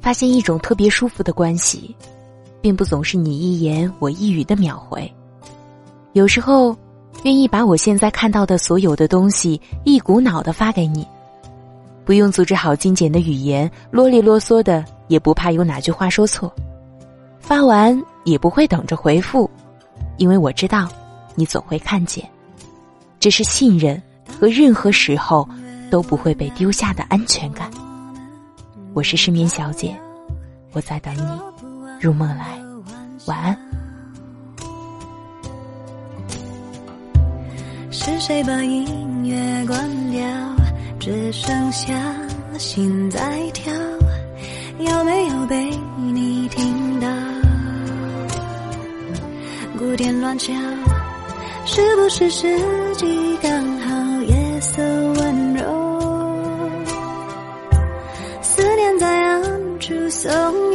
发现一种特别舒服的关系，并不总是你一言我一语的秒回。有时候，愿意把我现在看到的所有的东西一股脑的发给你，不用组织好精简的语言，啰里啰嗦的，也不怕有哪句话说错。发完也不会等着回复，因为我知道，你总会看见。这是信任和任何时候都不会被丢下的安全感。我是失眠小姐，我在等你入梦来，晚安。是谁把音乐关掉？只剩下心在跳，有没有被你听到？鼓点乱敲。是不是时机刚好？夜色温柔，走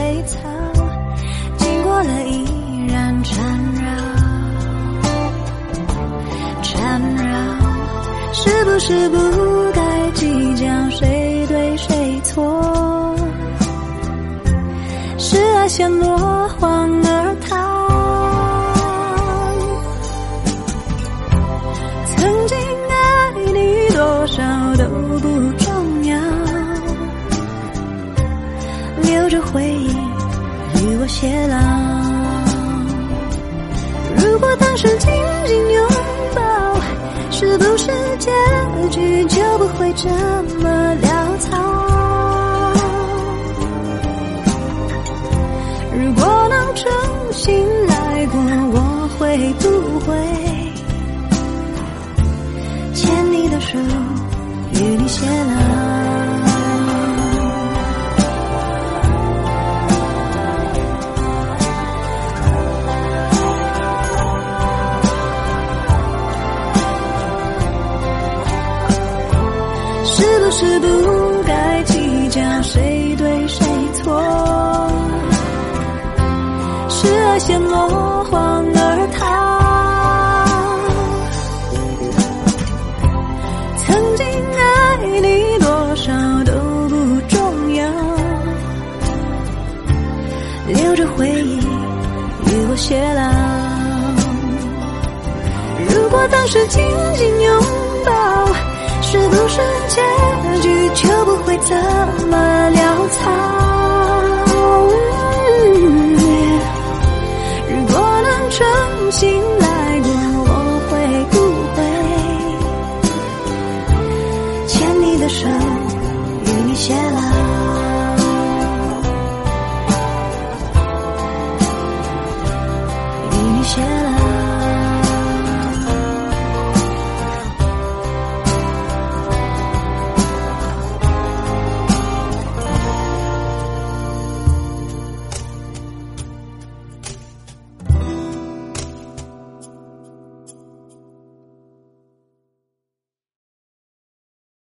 被草，经过了依然缠绕，缠绕，是不是不该计较谁对谁错？是爱先落荒而逃。会不会牵你的手，与你偕老？是不是不该计较谁对谁错，是爱先落着回忆与我偕老。如果当时紧紧拥抱。是不是结局就不会这么潦草？